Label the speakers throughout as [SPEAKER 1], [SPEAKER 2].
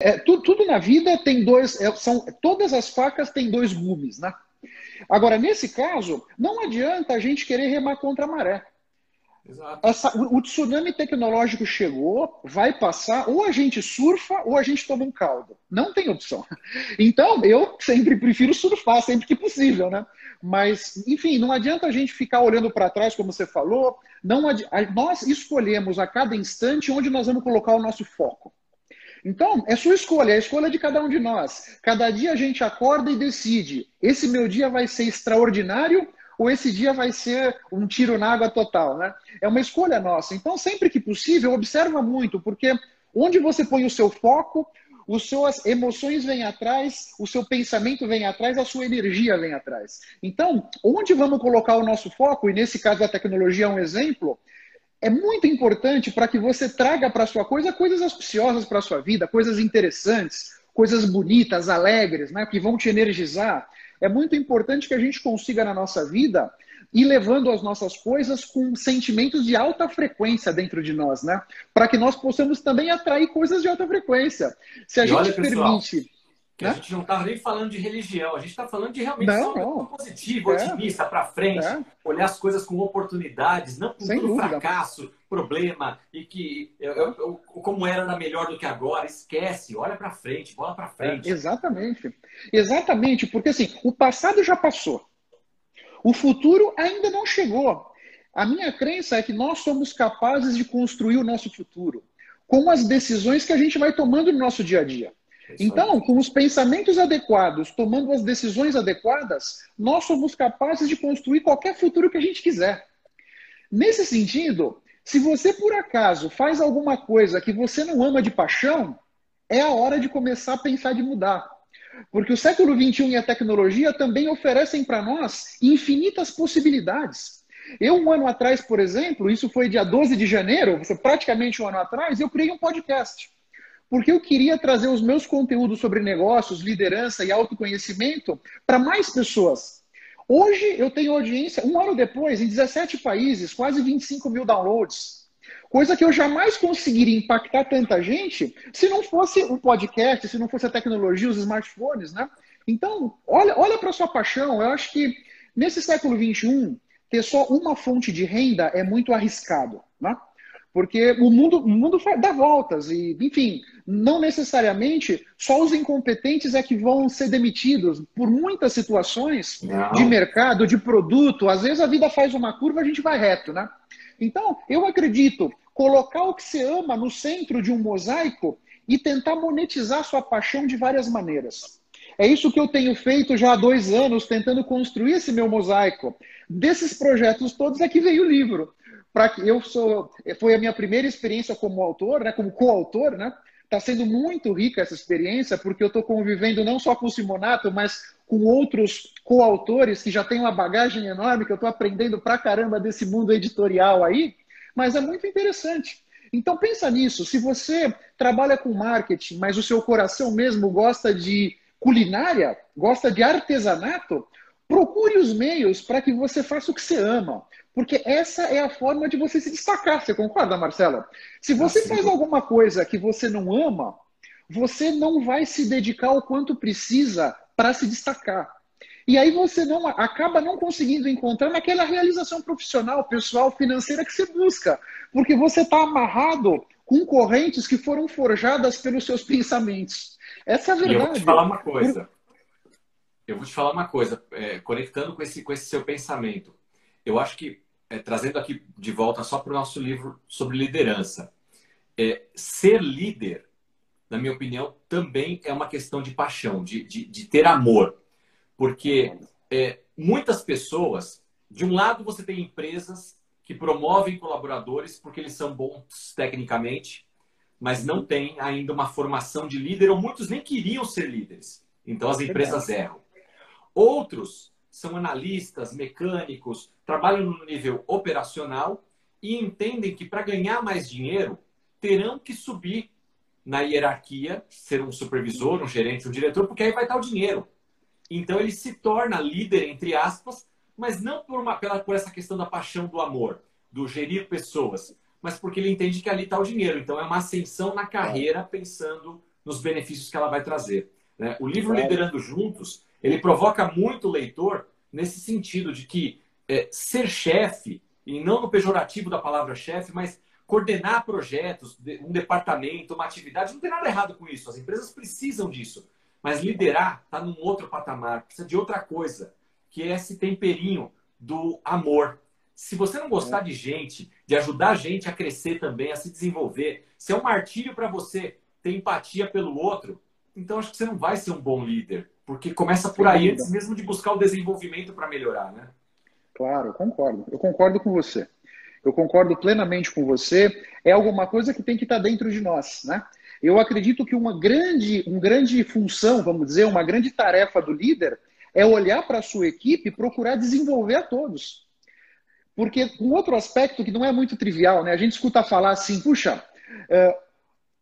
[SPEAKER 1] É, tudo, tudo, na vida tem dois, é, são todas as facas têm dois gumes, né? Agora nesse caso não adianta a gente querer remar contra a maré. Essa, o, o, tsunami tecnológico chegou, vai passar, ou a gente surfa ou a gente toma um caldo. Não tem opção. Então, eu sempre prefiro surfar, sempre que possível, né? Mas, enfim, não adianta a gente ficar olhando para trás, como você falou. Não nós escolhemos a cada instante onde nós vamos colocar o nosso foco. Então, é sua escolha, é a escolha de cada um de nós. Cada dia a gente acorda e decide: esse meu dia vai ser extraordinário ou esse dia vai ser um tiro na água total, né? É uma escolha nossa. Então, sempre que possível, observa muito, porque onde você põe o seu foco, as suas emoções vêm atrás, o seu pensamento vem atrás, a sua energia vem atrás. Então, onde vamos colocar o nosso foco, e nesse caso a tecnologia é um exemplo, é muito importante para que você traga para sua coisa coisas auspiciosas para a sua vida, coisas interessantes, coisas bonitas, alegres, né, que vão te energizar. É muito importante que a gente consiga na nossa vida ir levando as nossas coisas com sentimentos de alta frequência dentro de nós, né? Para que nós possamos também atrair coisas de alta frequência. Se a e gente olha, permite
[SPEAKER 2] que né? a gente não está nem falando de religião, a gente está falando de realmente não, não. positivo, é. otimista, para frente, é. olhar as coisas com oportunidades, não com Sem tudo fracasso, problema, e que eu, eu, como era era melhor do que agora, esquece, olha para frente, bola para frente.
[SPEAKER 1] É, exatamente. Exatamente, porque assim, o passado já passou. O futuro ainda não chegou. A minha crença é que nós somos capazes de construir o nosso futuro com as decisões que a gente vai tomando no nosso dia a dia. Então, com os pensamentos adequados, tomando as decisões adequadas, nós somos capazes de construir qualquer futuro que a gente quiser. Nesse sentido, se você por acaso faz alguma coisa que você não ama de paixão, é a hora de começar a pensar de mudar. Porque o século XXI e a tecnologia também oferecem para nós infinitas possibilidades. Eu, um ano atrás, por exemplo, isso foi dia 12 de janeiro, praticamente um ano atrás, eu criei um podcast porque eu queria trazer os meus conteúdos sobre negócios, liderança e autoconhecimento para mais pessoas. Hoje eu tenho audiência, um ano depois, em 17 países, quase 25 mil downloads. Coisa que eu jamais conseguiria impactar tanta gente se não fosse o podcast, se não fosse a tecnologia, os smartphones, né? Então, olha, olha para sua paixão. Eu acho que nesse século XXI, ter só uma fonte de renda é muito arriscado, né? Porque o mundo, o mundo dá voltas e, enfim, não necessariamente só os incompetentes é que vão ser demitidos por muitas situações não. de mercado, de produto. Às vezes a vida faz uma curva, a gente vai reto, né? Então, eu acredito, colocar o que você ama no centro de um mosaico e tentar monetizar sua paixão de várias maneiras. É isso que eu tenho feito já há dois anos, tentando construir esse meu mosaico. Desses projetos todos é que veio o livro para que eu sou foi a minha primeira experiência como autor, né, como coautor, né? Está sendo muito rica essa experiência porque eu estou convivendo não só com o Simonato, mas com outros coautores que já têm uma bagagem enorme que eu estou aprendendo pra caramba desse mundo editorial aí. Mas é muito interessante. Então pensa nisso. Se você trabalha com marketing, mas o seu coração mesmo gosta de culinária, gosta de artesanato, procure os meios para que você faça o que você ama. Porque essa é a forma de você se destacar. Você concorda, Marcela? Se você faz alguma coisa que você não ama, você não vai se dedicar o quanto precisa para se destacar. E aí você não acaba não conseguindo encontrar naquela realização profissional, pessoal, financeira que você busca, porque você está amarrado com correntes que foram forjadas pelos seus pensamentos. Essa é a verdade.
[SPEAKER 2] E eu vou te falar uma coisa. Eu vou te falar uma coisa, é, conectando com esse, com esse seu pensamento. Eu acho que, é, trazendo aqui de volta só para o nosso livro sobre liderança, é, ser líder, na minha opinião, também é uma questão de paixão, de, de, de ter amor. Porque é, muitas pessoas, de um lado, você tem empresas que promovem colaboradores porque eles são bons tecnicamente, mas não têm ainda uma formação de líder, ou muitos nem queriam ser líderes. Então as empresas erram. Outros são analistas, mecânicos, trabalham no nível operacional e entendem que para ganhar mais dinheiro terão que subir na hierarquia, ser um supervisor, um gerente, um diretor, porque aí vai estar o dinheiro. Então ele se torna líder, entre aspas, mas não por, uma, pela, por essa questão da paixão do amor, do gerir pessoas, mas porque ele entende que ali está o dinheiro. Então é uma ascensão na carreira pensando nos benefícios que ela vai trazer. Né? O livro Liderando Juntos, ele provoca muito o leitor nesse sentido de que é, ser chefe, e não no pejorativo da palavra chefe, mas coordenar projetos, um departamento, uma atividade, não tem nada errado com isso. As empresas precisam disso. Mas liderar está num outro patamar, precisa de outra coisa, que é esse temperinho do amor. Se você não gostar de gente, de ajudar a gente a crescer também, a se desenvolver, se é um martírio para você ter empatia pelo outro, então acho que você não vai ser um bom líder, porque começa por aí antes mesmo de buscar o desenvolvimento para melhorar, né?
[SPEAKER 1] Claro, eu concordo. Eu concordo com você. Eu concordo plenamente com você. É alguma coisa que tem que estar tá dentro de nós, né? Eu acredito que uma grande, uma grande função, vamos dizer, uma grande tarefa do líder é olhar para a sua equipe e procurar desenvolver a todos. Porque um outro aspecto que não é muito trivial, né? A gente escuta falar assim, puxa, uh,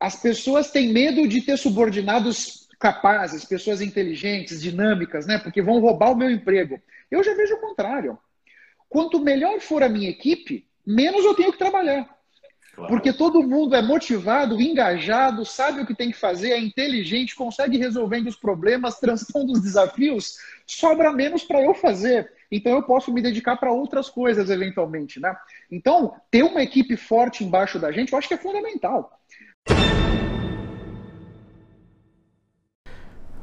[SPEAKER 1] as pessoas têm medo de ter subordinados capazes, pessoas inteligentes, dinâmicas, né? Porque vão roubar o meu emprego. Eu já vejo o contrário. Quanto melhor for a minha equipe, menos eu tenho que trabalhar. Claro. Porque todo mundo é motivado, engajado, sabe o que tem que fazer, é inteligente, consegue resolvendo os problemas, transpondo os desafios, sobra menos para eu fazer. Então eu posso me dedicar para outras coisas eventualmente, né? Então, ter uma equipe forte embaixo da gente, eu acho que é fundamental.